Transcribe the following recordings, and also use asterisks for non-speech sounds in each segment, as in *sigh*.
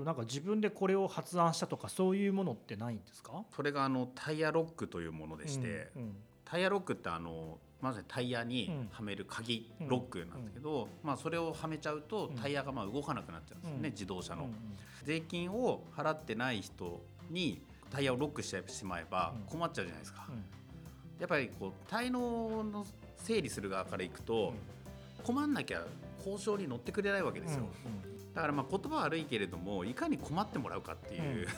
と、なんか自分でこれを発案したとかそういうものってないんですか？それがあのタイヤロックというものでして、うんタイヤロックってあのまさにタイヤにはめる鍵、うん。ロックなんですけど、まあ、それをはめちゃうとうん。タイヤがまあ動かなくなっちゃうんですよね、うん。自動車の、うん税金を払ってない人にタイヤをロックしてしまえばうん。困っちゃうじゃないですか、うん。やっぱりこう滞納の整理する側からいくと、困んなきゃ交渉に乗ってくれないわけですよ、だからまあ言葉悪いけれどもいかに困ってもらうかっていう、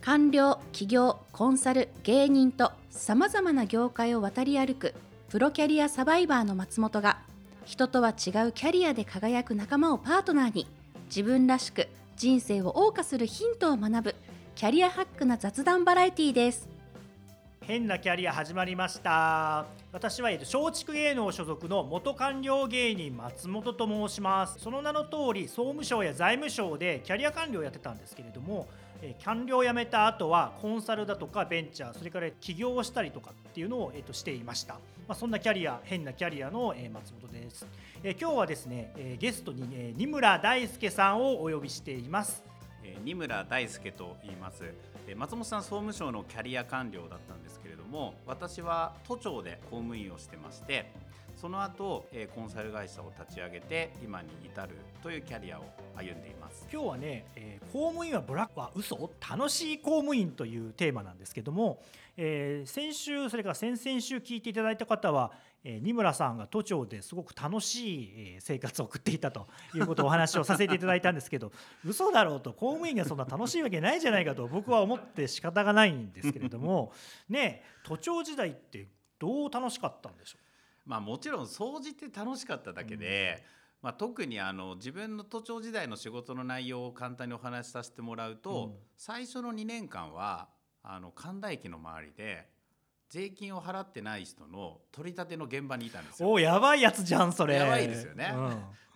官僚企業コンサル芸人とさまざまな業界を渡り歩くプロキャリアサバイバーの松本が人とは違うキャリアで輝く仲間をパートナーに自分らしく人生を謳歌するヒントを学ぶキャリアハックな雑談バラエティーです。変なキャリア始まりました。私は松竹芸能所属の元官僚芸人松本と申します。その名の通り総務省や財務省でキャリア官僚をやってたんですけれどもえ官僚を辞めた後はコンサルだとかベンチャーそれから起業をしたりとかっていうのを、えっとしていました、まあ、そんなキャリア変なキャリアの、えー松本です、え今日はですね、えーゲストに、えー二村大輔さんをお呼びしています。えー二村大輔と言います、松本さん総務省のキャリア官僚だったんですけれども私は都庁で公務員をしてましてその後、えーコンサル会社を立ち上げて今に至るというキャリアを歩んでいます。今日はね、えー公務員はブラックは嘘楽しい公務員というテーマなんですけども、えー先週それから先々週聞いていただいた方は、えー二村さんが都庁ですごく楽しいえー生活を送っていたということをお話をさせていただいたんですけど *laughs* 嘘だろうと公務員がそんな楽しいわけないじゃないかと僕は思って仕方がないんですけれどもね都庁時代ってどう楽しかったんでしょう？まあもちろん掃除って楽しかっただけで、まあ、特にあの自分の都庁時代の仕事の内容を簡単にお話しさせてもらうと、うん。最初の2年間はあの神田駅の周りで税金を払ってない人の取り立ての現場にいたんですよ。うおやばいやつじゃんそれ。やばいですよね。うん。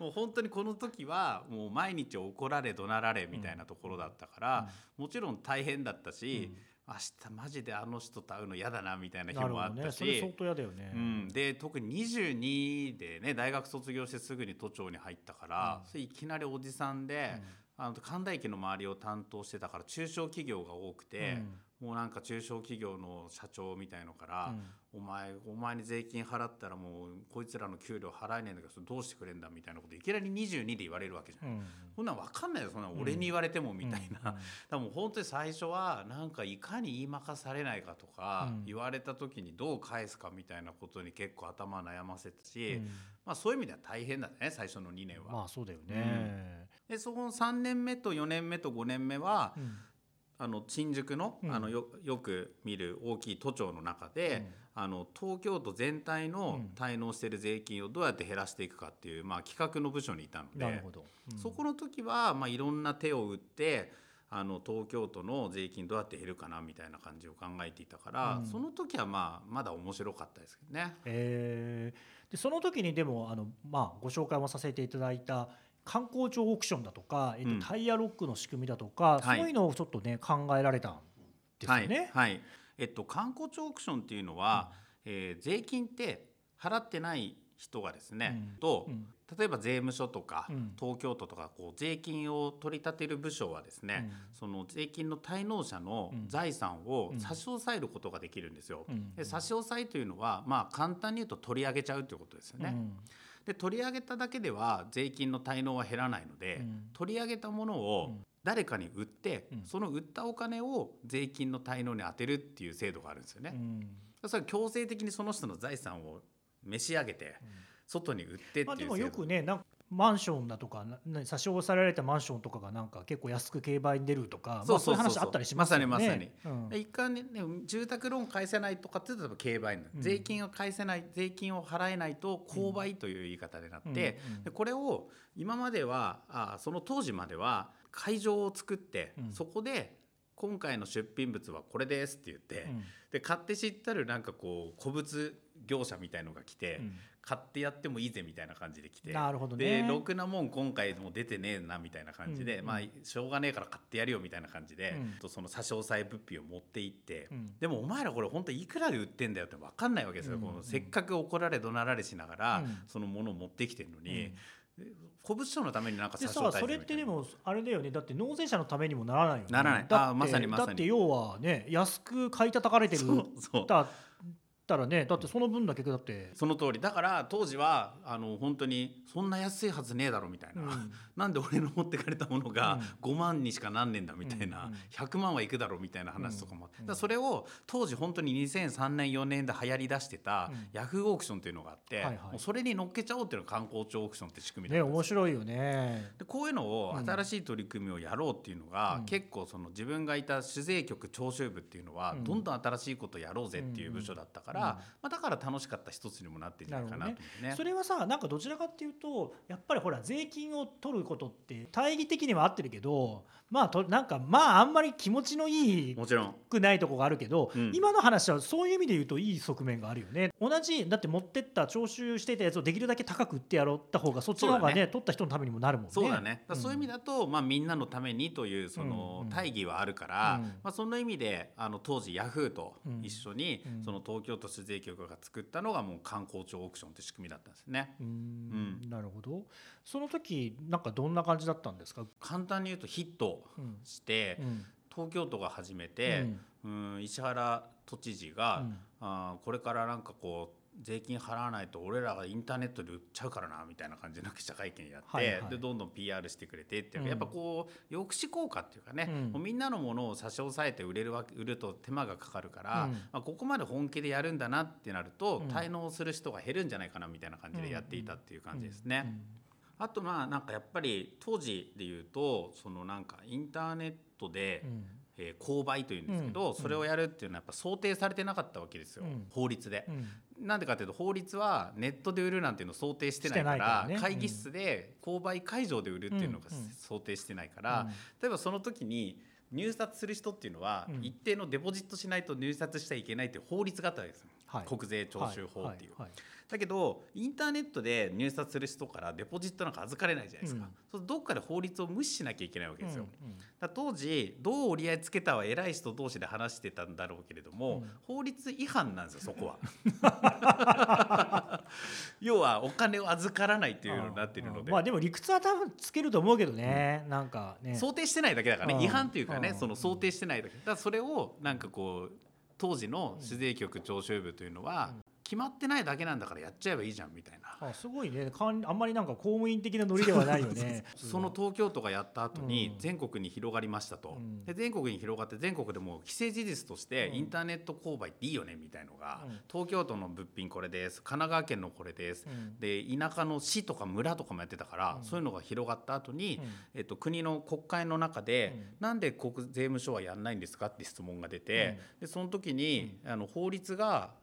もう本当にこの時はもう毎日怒られ怒鳴られみたいなところだったから、もちろん大変だったし、明日マジであの人と会うの嫌だなみたいな日もあったし、ね。それ相当嫌だよね、うん、で特に22でね大学卒業してすぐに都庁に入ったから、うん。それいきなりおじさんで、あの神田駅の周りを担当してたから中小企業が多くて、もうなんか中小企業の社長みたいのから、お前お前に税金払ったらもうこいつらの給料払えねえんだけどどうしてくれんだみたいなこといきなり22で言われるわけじゃん。うん。そんなん分かんないよそんなん。俺に言われてもみたいな、うん。*laughs* もう本当に最初はなんかいかに言いまかされないかとか、うん。言われた時にどう返すかみたいなことに結構頭悩ませたし、うん。まあ、そういう意味では大変だね最初の2年は。まあそうだよね、でその3年目と4年目と5年目は、うんあの新宿の,、うん。あのよよく見る大きい都庁の中で、あの東京都全体のうん。滞納している税金をどうやって減らしていくかっていう、まあ、企画の部署にいたので。なるほど、うん。そこの時は、まあ、いろんな手を打ってあの東京都の税金どうやって減るかなみたいな感じを考えていたから、うん。その時はまあまだ面白かったですけどね。えー。でその時にでもあの、まあ、ご紹介もさせていただいた観光庁オークションだとか、えっとうん。タイヤロックの仕組みだとか、はい。そういうのをちょっとね考えられたんですよね。はい。はい。えっと、観光庁オークションっていうのは、えー税金って払ってない人がですね、うん。とうん。例えば税務署とか、うん。東京都とかこう税金を取り立てる部署はですね、その税金の滞納者のうん。財産をうん。差し押さえることができるんですよ。うん。で差し押さえというのは、まあ、簡単に言うと取り上げちゃうということですよね。うんで取り上げただけでは税金の滞納は減らないので、うん。取り上げたものを誰かに売って、うん。その売ったお金を税金の滞納に充てるっていう制度があるんですよね。うん。それは強制的にその人の財産を召し上げて、外に売ってまあ、っていう制度。でもよくねなんかマンションだとか差し押さえられたマンションとかがなんか結構安く競売に出るとかそうそういう話あったりしますよね。まさにまさに。うん。で一回ねね住宅ローン返せないとかって言うと競売になる、うん。税金を返せない税金を払えないと購買という言い方になって、でこれを今まではあその当時までは会場を作って、うん。そこで今回の出品物はこれですって言って、うん。で買って知ったるなんかこう古物業者みたいのが来て、うん。買ってやってもいいぜみたいな感じで来て。なるほどでね。ろくなもん今回も出てねえなみたいな感じで、うん。まあしょうがねえから買ってやるよみたいな感じで、うん。とその差し押さえ物品を持って行って、うん。でもお前らこれ本当いくらで売ってんだよって分かんないわけですよ、うん。このせっかく怒られ怒鳴られしながら、うん。そのものを持ってきてるのに、古物商のためになんかで差し押さそれってでももあれだよね。だって納税者のためにもならないよね。ならない。だってあまさにまさに。だって要はね安く買い叩かれてるそうそう。だったらねだってその分だけだって、その通り。だから当時はあの本当にそんな安いはずねえだろみたいな、うん。なんで俺の持ってかれたものがうん。5万にしかなんねえんだみたいな、うんうん。100万はいくだろみたいな話とかもあって、うんだそれを当時本当に2003年4年で流行りだしてたうん。ヤフーオークションっていうのがあって、はいはい。もうそれに乗っけちゃおうっていうのが観光庁オークションって仕組みねだったんです面白いよね。でこういうのをうん。新しい取り組みをやろうっていうのが、うん。結構その自分がいた主税局徴収部っていうのは、うん。どんどん新しいことやろうぜっていう部署だったから、うんまあ、だから楽しかった一つにもなってるんじゃないかなとね。それはさなんかどちらかっていうとやっぱりほら税金を取ることって大義的には合ってるけどまあとなんかまああんまり気持ちのいいもちろん。くないとこがあるけど、うん。今の話はそういう意味で言うといい側面があるよね。同じだって持ってった徴収していたやつをできるだけ高く売ってやろうった方がそっちの方がねそうだ取った人のためにもなるもんね。そうだね、そういう意味だだと、まあ、みんなのためにというそのうんうん。大義はあるから、うん。まあ、その意味であの当時ヤフーと一緒に、うん。その東京都主税局が作ったのがもう観光庁オークションって仕組みだったんですね。うん。なるほど。その時なんかどんな感じだったんですか、簡単に言うとヒットうんして、うん。東京都が始めて、うん、石原都知事が、うん。あーこれからなんかこう税金払わないと俺らがインターネットで売っちゃうからなみたいな感じの記者会見やって、はいはい。でどんどん PR してくれてっていう、うん。やっぱこう抑止効果っていうかね、うん。みんなのものを差し押さえて売れるわけ売ると手間がかかるから、うん。まあ、ここまで本気でやるんだなってなると、うん。滞納する人が減るんじゃないかなみたいな感じでやっていたっていう感じですね。あとまあなんかやっぱり当時で言うとそのなんかインターネットで、うん。えー購買というんですけど、うん。それをやるっていうのはやっぱ想定されてなかったわけですよ、うん。法律で。う。ん。なんでかというと法律はネットで売るなんていうのを想定してないから会議室で購買会場で売るっていうのが想定してないから、例えばその時に入札する人っていうのはうん。一定のデポジットしないと入札しちゃいけないっていう法律があったわけですよ、はい。国税徴収法っていう。だけどインターネットで入札する人からデポジットなんか預かれないじゃないですか、うん。どっかで法律を無視しなきゃいけないわけですよ。うんうん。だ当時どう折り合いつけたは偉い人同士で話してたんだろうけれども、うん。法律違反なんですよそこは。*laughs* 要はお金を預からないっていうようになってるので、まあでも理屈は多分つけると思うけどね、なんかね。想定してないだけだからうん。ね違反っていうかねうん。その想定してないだけ。だからそれをなんかこう当時の主税局徴収部というのは決まってないだけなんだからやっちゃえばいいじゃんみたいな。あすごいね。かんあんまりなんか公務員的なノリではないよね。*laughs* その東京都がやった後にうん。全国に広がりましたと、うん。で全国に広がって全国でもう既成事実としてうん。インターネット購買っていいよねみたいのが、うん。東京都の物品これです神奈川県のこれです、うん。で田舎の市とか村とかもやってたから、うん。そういうのが広がった後に、うん。えっと、国の国会の中で、うん。なんで国税務署はやんないんですかって質問が出て、でその時に、あの法律が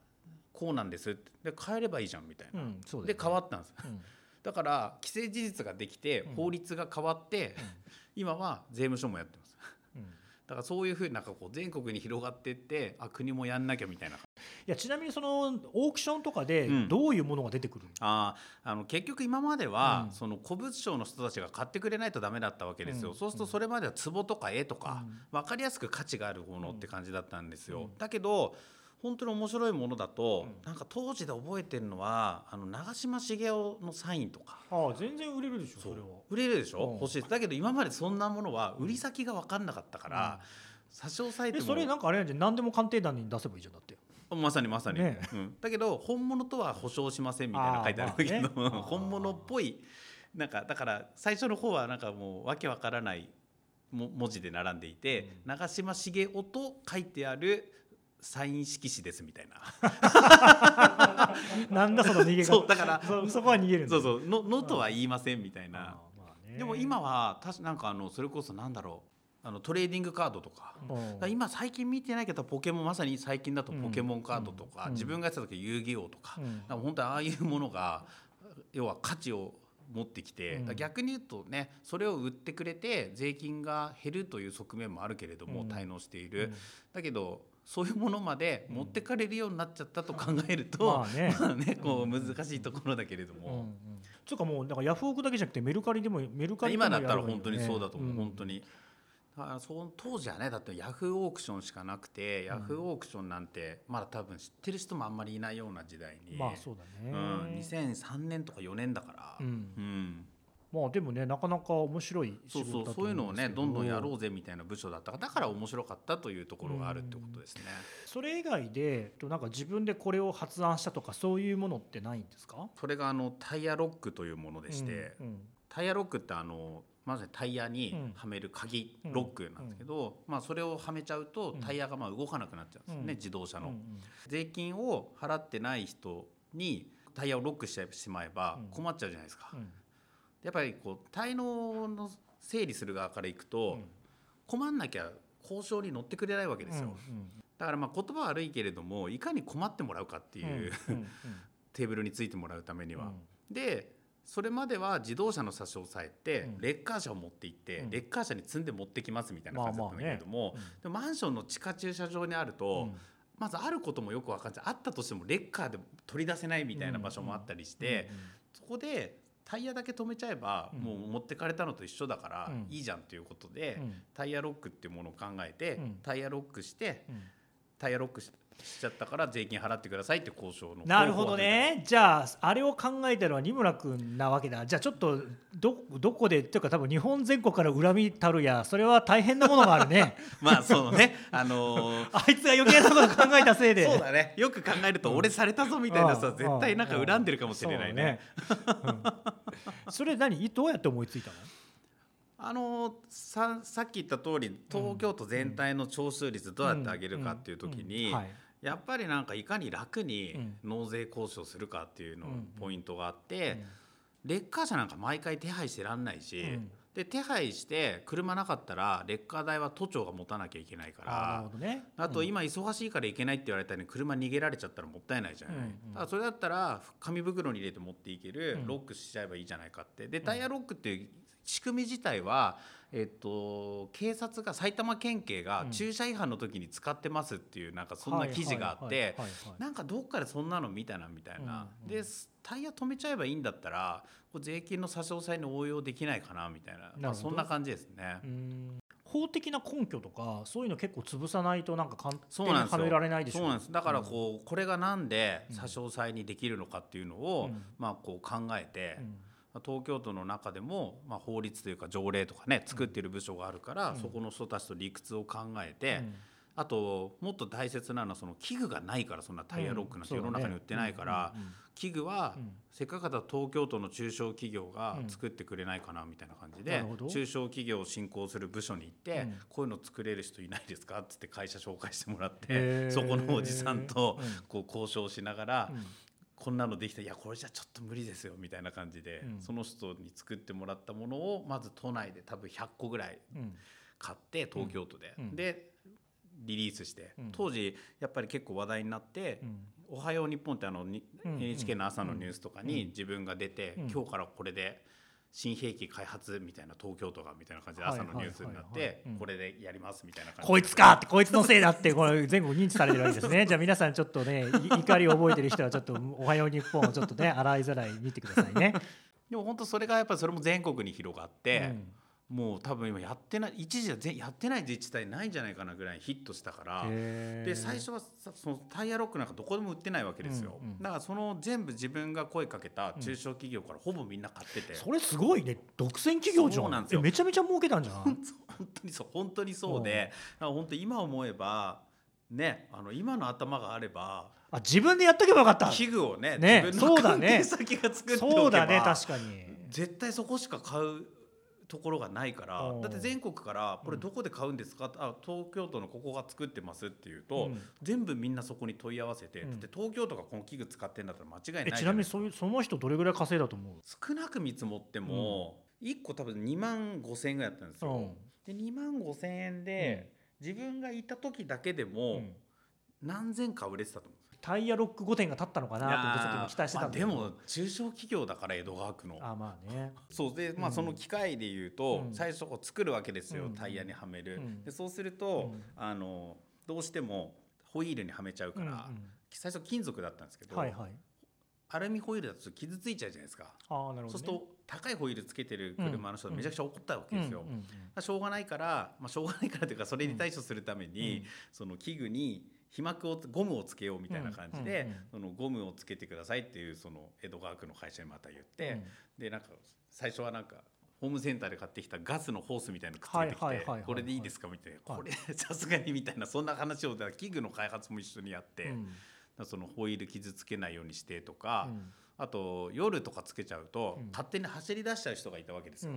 こうなんです。で変えればいいじゃんみたいな、うんでよね。変わったんです。うん。*laughs* だから既成事実ができてうん。法律が変わって、今は税務署もやってます。うん。*laughs* だからそういうふうになんかこう全国に広がっていってあ国もやんなきゃみたいな。いやちなみにそのオークションとかでうん。どういうものが出てくるの、あーあの結局今までは、うん。その古物商の人たちが買ってくれないとダメだったわけですよ、うん。そうするとそれまでは壺とか絵とか、うん。分かりやすく価値があるものって感じだったんですよ、うん。だけど本当に面白いものだと、うん。なんか当時で覚えてるのはあの長嶋茂雄のサインとか。ああ全然売れるでしょそれは。売れるでしょ、うん。欲しいだけど今までそんなものは売り先が分かんなかったから、差し押さえても。えそれなんかあれなんじゃん何でも鑑定団に出せばいいじゃんだって。まさにまさに、ねうん、だけど本物とは保証しませんみたいなの書いてあるん。だけど、まあね本物っぽいなんかだから最初の方はなんかもうわけわからないも文字で並んでいて、長嶋茂雄と書いてあるサイン色紙ですみたいな。*laughs* なんだその逃げ方。そうだからそそこは逃げるそうそうののとは言いませんみたいな。でも今はたしなんかあのそれこそなんだろう。あのトレーディングカードとか。うん。だから今最近見てないけどポケモンまさに最近だとポケモンカードとか、うん。自分がやってた時遊戯王とか,、うん。本当にああいうものが要は価値を持ってきて、逆に言うとねそれを売ってくれて税金が減るという側面もあるけれども、うん。滞納している、うん。だけどそういうものまで持ってかれるようになっちゃったと考えると、まあね。*laughs* まあねこう難しいところだけれどうんうも。ん。つうかもうなんかヤフオクだけじゃなくてメルカリでもメルカリでも今だったら本当にそうだと思う、ん。本当に。だからその当時はねだってヤフーオークションしかなくて、ヤフーオークションなんてまだ多分知ってる人もあんまりいないような時代に、まあそうだね。うん、2003年とか4年だから、うん。うんまあでもねなかなか面白いそうそうそういうのをねどんどんやろうぜみたいな部署だったからだから面白かったというところがあるってことですね。それ以外でなんか自分でこれを発案したとかそういうものってないんですか？それがあのタイヤロックというものでして、うんうん、タイヤロックってあのまずタイヤにはめる鍵、うん、ロックなんですけど、まあ、それをはめちゃうとタイヤがまあ動かなくなっちゃうんですよね、自動車の。税金を払ってない人にタイヤをロックしてしまえば困っちゃうじゃないですか。やっぱりこう滞納の整理する側からいくと、困んなきゃ交渉に乗ってくれないわけですよ。だからまあ言葉悪いけれどもいかに困ってもらうかっていうテーブルについてもらうためには。でそれまでは自動車の差し押さえて、レッカー車を持って行って、レッカー車に積んで持ってきますみたいな感じだったんだけれども、でマンションの地下駐車場にあると、まずあることもよく分かんない。あったとしてもレッカーで取り出せないみたいな場所もあったりして、そこでタイヤだけ止めちゃえば、もう持ってかれたのと一緒だからいいじゃんということで、タイヤロックっていうものを考えて、タイヤロックして、タイヤロックしちゃったから税金払ってくださいって交渉のなるほどね。じゃああれを考えてるのは二村君なわけだ。じゃあちょっとどどこでっていうか多分日本全国から恨みたるやそれは大変なものがあるね。*laughs* まあそうね。あのー、*laughs* あいつが余計なこと考えたせいで。そうだね。よく考えると俺されたぞみたいなさ、うん、絶対なんか恨んでるかもしれないね、ね。うん、それ何？どうやって思いついたの？あのささっき言った通り東京都全体の徴収率どうやって上げるかっていう時に、はいやっぱりなんかいかに楽に納税交渉するかっていうのポイントがあって、レッカー車なんか毎回手配してらんないし、で手配して車なかったらレッカー代は都庁が持たなきゃいけないから。あ,、ね。あと今忙しいから行けないって言われたように車逃げられちゃったらもったいないじゃない、だからそれだったら紙袋に入れて持っていけるロックしちゃえばいいじゃないかって。でタイヤロックっていう仕組み自体はえっと、警察が埼玉県警が駐車違反の時に使ってますっていうなんかそんな記事があってなんかどっかでそんなの見たなみたいな、でタイヤ止めちゃえばいいんだったら税金の差し押さえに応用できないかなみたいなまあ、そんな感じですね。法的な根拠とかそういうの結構潰さないとなんか簡単にはめられないでしょそうなんです。だからこう、これがなんで差し押さえにできるのかっていうのを、まあこう考えて、東京都の中でも、まあ、法律というか条例とかね作ってる部署があるから、うん、そこの人たちと理屈を考えて、うん、あともっと大切なのはその器具がないからそんなタイヤロックなんて世の中に売ってないから、器具はせっかくだ東京都の中小企業が作ってくれないかなみたいな感じで、中小企業を振興する部署に行って、こういうの作れる人いないですかっつって会社紹介してもらってそこのおじさんとこう交渉しながら、こんなのできたいやこれじゃちょっと無理ですよみたいな感じで、うん、その人に作ってもらったものをまず都内で多分100個ぐらい買って東京都で、うん、でリリースして、当時やっぱり結構話題になって「おはよう日本」ってあの NHK の朝のニュースとかに自分が出て、今日からこれで。新兵器開発みたいな東京都がみたいな感じで朝のニュースになってこれでやりますみたいな感じこいつかってこいつのせいだってこれ全国認知されてるわけですね。*laughs* じゃあ皆さんちょっとね怒りを覚えてる人はちょっと「おはよう日本」をちょっとね洗いざらい見てくださいね。*laughs* でも本当それがやっぱりそれも全国に広がって、うんもう多分今やってない一時はやってない自治体ないんじゃないかなぐらいヒットしたからで最初はそのタイヤロックなんかどこでも売ってないわけですよ、うんうん、だからその全部自分が声かけた中小企業からほぼみんな買ってて、うん、それすごいね。独占企業じゃん。そうなんですよ。めちゃめちゃ儲けたんじゃん。本当にそう本当にそうで、うん、本当今思えばねあの今の頭があればあ自分でやっとけばよかった。器具をねね自分の関係先が作っておけばそうだね確かに。絶対そこしか買うところがないからだって全国からこれどこで買うんですか、うん、あ東京都のここが作ってますっていうと、うん、全部みんなそこに問い合わせて、うん、だって東京都がこの器具使ってんだったら間違いないちなみにそその人どれぐらい稼いだと思う？少なく見積もっても、1個多分2万5千円ぐらいだったんですよ。で2万5千円で、自分がいた時だけでも何千か売れてたと思うタイヤロック5点が立ったのかなとちょっと期待してたんで、まあ、でも中小企業だから江戸川区の。あまあね。そうで、まあ、その機械でいうと、うん、最初こう作るわけですよ、うん、タイヤにはめる、うん、でそうすると、あのどうしてもホイールにはめちゃうから、最初金属だったんですけど、はいはい、アルミホイールだと傷ついちゃうじゃないですか。あなるほど、ね、そうすると高いホイールつけてる車の人はめちゃくちゃ怒ったわけですよ。しょうがないから、まあ、しょうがないからというかそれに対処するために、その器具に皮膜をゴムをつけようみたいな感じで、そのゴムをつけてくださいっていうその江戸川区の会社にまた言って、でなんか最初はなんかホームセンターで買ってきたガスのホースみたいなのくっつけてきてこれでいいですか？みたいな。はい。これさすがにみたいなそんな話をだから器具の開発も一緒にやって、そのホイール傷つけないようにしてとか、うん。あと夜とかつけちゃうと、うん。勝手に走り出しちゃう人がいたわけですよ。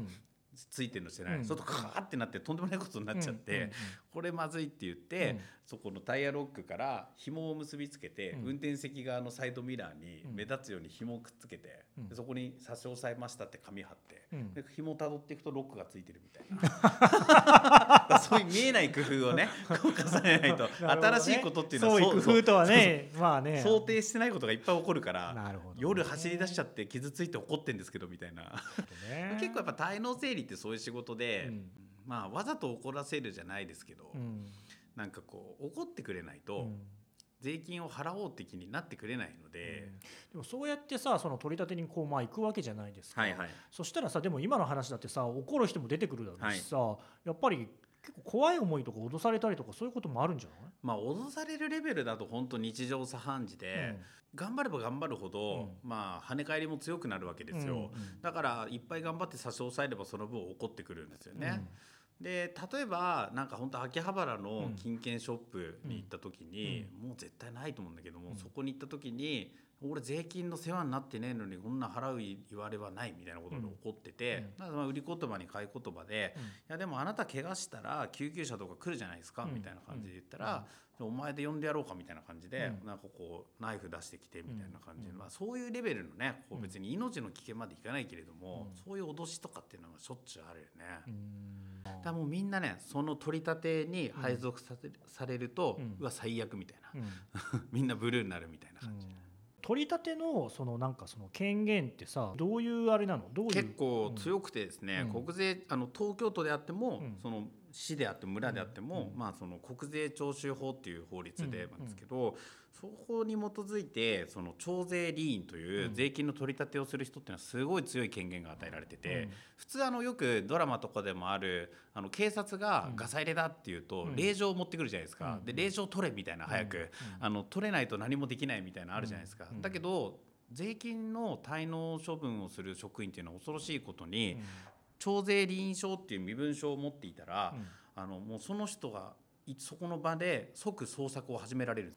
うんついてるのしてない、うん。そうするとカーってなってとんでもないことになっちゃって、これまずいって言って、うん。そこのタイヤロックから紐を結びつけて、うん。運転席側のサイドミラーにうん。目立つように紐をくっつけて、そこに差し押さえましたって紙貼って、うん。で紐をたどっていくとロックがついてるみたいな *laughs* そういう見えない工夫をね *laughs* 重ねないと、新しいことっていうのは創意そう工夫とはねまあね。想定してないことがいっぱい起こるからなるほどね。夜走り出しちゃって傷ついて怒ってんですけどみたいな。ね。結構やっぱ滞納整理ってそういう仕事で、うん。まあわざと怒らせるじゃないですけど、うん。なんかこう怒ってくれないと、うん。税金を払おうって気になってくれないので、でもそうやってさその取り立てにこうまあ行くわけじゃないですか、はいはい。そしたらさでも今の話だってさ怒る人も出てくるだろうしさ、やっぱり結構怖い思いとか脅されたりとかそういうこともあるんじゃない？まあ脅されるレベルだと本当日常茶飯事で、頑張れば頑張るほど、まあ跳ね返りも強くなるわけですよ、うんうんだからいっぱい頑張って差し押さえればその分怒ってくるんですよね。で例えばなんか本当秋葉原の金券ショップに行った時に、もう絶対ないと思うんだけども、うん。そこに行った時に俺税金の世話になってねえのにこんな払う言われはないみたいなことで怒ってて、うん。だまあ売り言葉に買い言葉で、うん。いやでもあなた怪我したら救急車とか来るじゃないですか、うん。みたいな感じで言ったら、じゃあお前で呼んでやろうかみたいな感じで、うん。なんかこうナイフ出してきてみたいな感じで、うん。まあ、そういうレベルのねこううん別に命の危険までいかないけれども、うん。そういう脅しとかっていうのはしょっちゅうあるよね。うん。だもうみんなねその取り立てに配属させ,、されると、うん。うわ最悪みたいな、うん。*laughs* みんなブルーになるみたいな感じ、取り立てのそのなんかその権限ってさどういうあれなの？どういう？結構強くてですね、うん。国税あの東京都であっても、うん。その市であっても村であっても、うん。まあ、その国税徴収法っていう法律でうん。なんですけど、そこに基づいてその徴税理員といううん。税金の取り立てをする人っていうのはすごい強い権限が与えられてて、うん。普通あのよくドラマとかでもあるあの警察がガサ入れだっていうとうん。令状を持ってくるじゃないですか、うん。で令状取れみたいな早く、あの取れないと何もできないみたいなのあるじゃないですか、うん。だけど税金の滞納処分をする職員っていうのは恐ろしいことに、徴税理員証っていう身分証を持っていたら、あのもうその人がいそこの場で即捜索を始められる。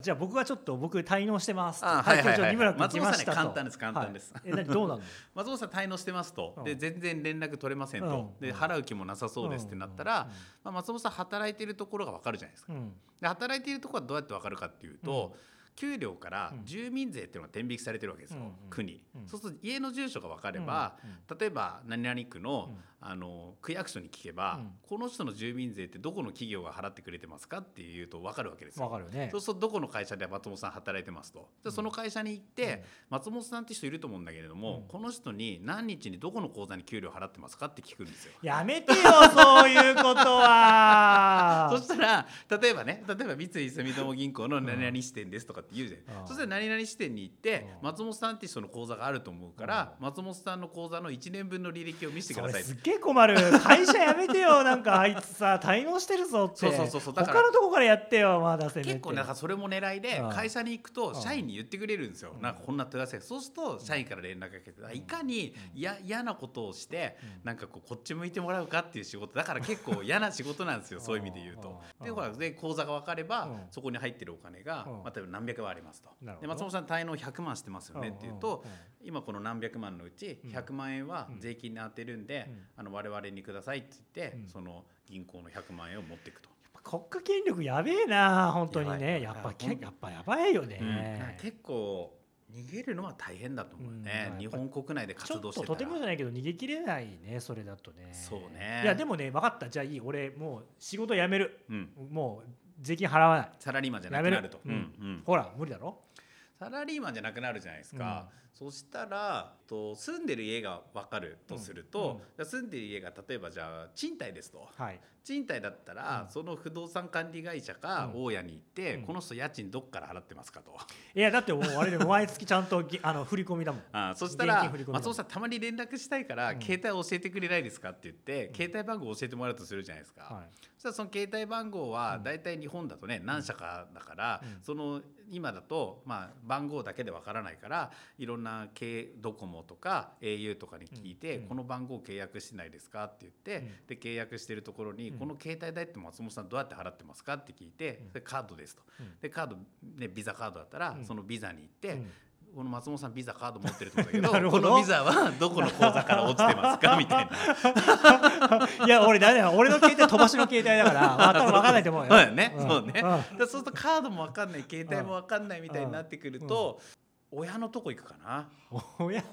じゃあ僕はちょっと僕滞納してますあはいはいはい松本さんね簡単です簡単です。はい。え何どうなの？*laughs* 松本さん滞納してますと、うん。で全然連絡取れませんと、うん。で払う気もなさそうですってなったら、まあ、松本さん働いているところが分かるじゃないですか。うん。で働いているところはどうやって分かるかっていうと、給料からうん。住民税っていうのが天引きされてるわけですよ、うんうん。区に、うん。そうすると家の住所が分かれば、例えば何々区の,、あの区役所に聞けば、うん。この人の住民税ってどこの企業が払ってくれてますかっていうと分かるわけですよ。わかるよね。そうするとどこの会社で松本さん働いてますと。でその会社に行って、松本さんって人いると思うんだけれども、うん。この人に何日にどこの口座に給料払ってますかって聞くんですよ。やめてよ *laughs* そういうことは。そしたら例えばね例えば三井住友銀行の何々支店ですとかって言うじゃん、うんそしたら何々支店に行ってうん松本さんって人の口座があると思うから、松本さんの口座の1年分の履歴を見せてくださいすっげえ困る。会社辞めてよ。なんかあいつさ滞納してるぞって。そうそうそうそう。だから他のとこからやってよまだせ結構なんかそれも狙いでうん。会社に行くとうん。社員に言ってくれるんですよ、なんかこんな問い合わせがそうすると社員から連絡が来ていかにや嫌なことをしてなんかこうこっち向いてもらうかっていう仕事。だから結構嫌な仕事なんですよ。そういう意味で言うと。うん。でほらで口座が分かればうん。そこに入ってるお金がうん。まあ例えば何百万ありますと。で松本さん滞納100万してますよねっていうとうんうん今この何百万のうちうん。100万円は税金に当てるんでうん。あの我々にくださいって言ってうん。その銀行の100万円を持っていくと。国家権力やべえな本当にね。やっぱいややっぱやばいようん。ね、結構逃げるのは大変だと思うね、うん。日本国内で活動してととてもじゃないけど逃げ切れないねそれだとね。そうね。いやでもね分かった。じゃあいい。俺もう仕事辞める。うん、もう税金払わない。サラリーマンじゃなくなると、うんうん。ほら無理だろ。サラリーマンじゃなくなるじゃないですか、そしたらと住んでる家が分かるとすると、住んでる家が例えばじゃあ賃貸ですと、はい。賃貸だったら、その不動産管理会社か大家に行って、うん。この人家賃どっから払ってますかと。いやだってもうあれで毎月ちゃんとぎ *laughs* あの振り込みだもん。あそしたら松本さん。たまに連絡したいから、うん。携帯教えてくれないですかって言って、携帯番号教えてもらうとするじゃないですか、はい。そしたらその携帯番号はうん。大体日本だとね何社かだから、うん。その今だとまあ番号だけでわからないからいろんな系ドコモとか au とかに聞いて、うんこの番号契約してないですかって言って、うん。で契約してるところに、うん。この携帯代って松本さんどうやって払ってますかって聞いて、カードですと。うん。でカード、ね、ビザカードだったら、うん。そのビザに行って、うん。この松本さんビザカード持ってるとだけど *laughs* このビザはどこの口座から落ちてますかみたいな。*laughs* いや俺だね俺の携帯飛ばしの携帯だからわかんないと思うよ。そうね、ん。そうね。そうするとカードも分かんない携帯も分かんないみたいになってくると、親のとこ行くかな。親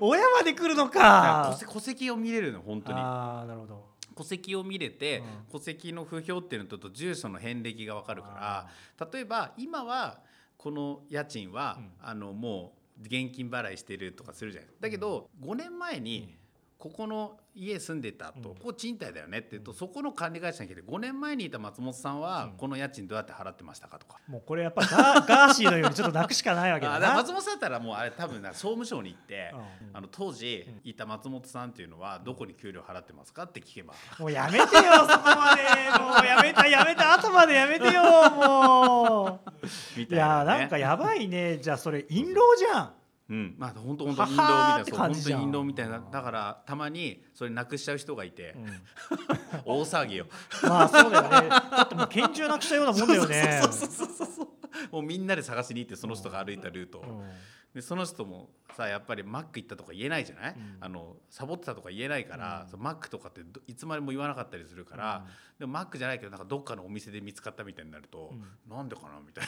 親まで来るのだか戸籍を見れるの本当に。ああなるほど。戸籍を見れて、うん。戸籍の不評っていうのとと住所の遍歴が分かるから例えば今はこの家賃は、うん。あのもう現金払いしてるとかするじゃない。だけど5年前にここの家住んでたと、うん。ここ賃貸だよねって言うと、そこの管理会社に来て5年前にいた松本さんはうん。この家賃どうやって払ってましたかとか。もうこれやっぱガーガーシーのようにちょっとなくしかな。いわけだな松本さんだったらもうあれ多分な総務省に行って、うん。あの当時いた松本さんっていうのはどこに給料払ってますかって聞けば、もうやめてよそこまで。もうやめたやめた後までやめてよもう。い *laughs* みたいな、ね。やなんかやばいね。じゃあそれ印籠じゃんうん、まあ本当本当印ははーって籠みたいなそう本当印籠みたいな。だからたまにそれなくしちゃう人がいて、うん。*laughs* 大騒ぎよ。まあそうだよね。だってもう拳銃なくしたようなもんだよね。そうそうそうそうそう。もうみんなで探しに行ってその人が歩いたルートを、うん。でその人もさやっぱりマック行ったとか言えないじゃない、うん。あのサボってたとか言えないから、マックとかってどいつまでも言わなかったりするから、でもマックじゃないけどなんかどっかのお店で見つかったみたいになると、なんでかな？みたい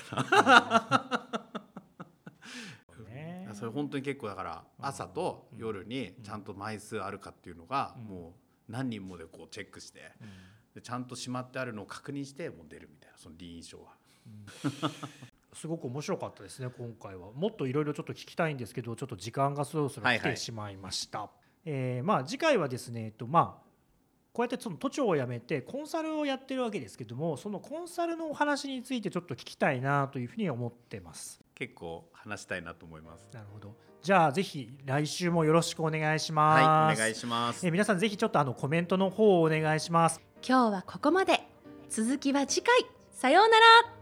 ねなそれ本当に結構だから朝と夜にちゃんと枚数あるかっていうのがうん。もう何人もでこうチェックしてうん。でちゃんとしまってあるのを確認してもう出るみたいなその臨床は。*laughs* すごく面白かったですね今回は。もっといろいろちょっと聞きたいんですけどちょっと時間がそろそろ来はいはいてしまいました、えーまあ次回はですねえっとまあこうやってその都庁を辞めてコンサルをやってるわけですけどもそのコンサルのお話についてちょっと聞きたいなというふうに思ってます。結構話したいなと思います。なるほど。じゃあぜひ来週もよろしくお願いします、はい、お願いします。えー。皆さんぜひちょっとあのコメントの方をお願いします。今日はここまで。続きは次回。さようなら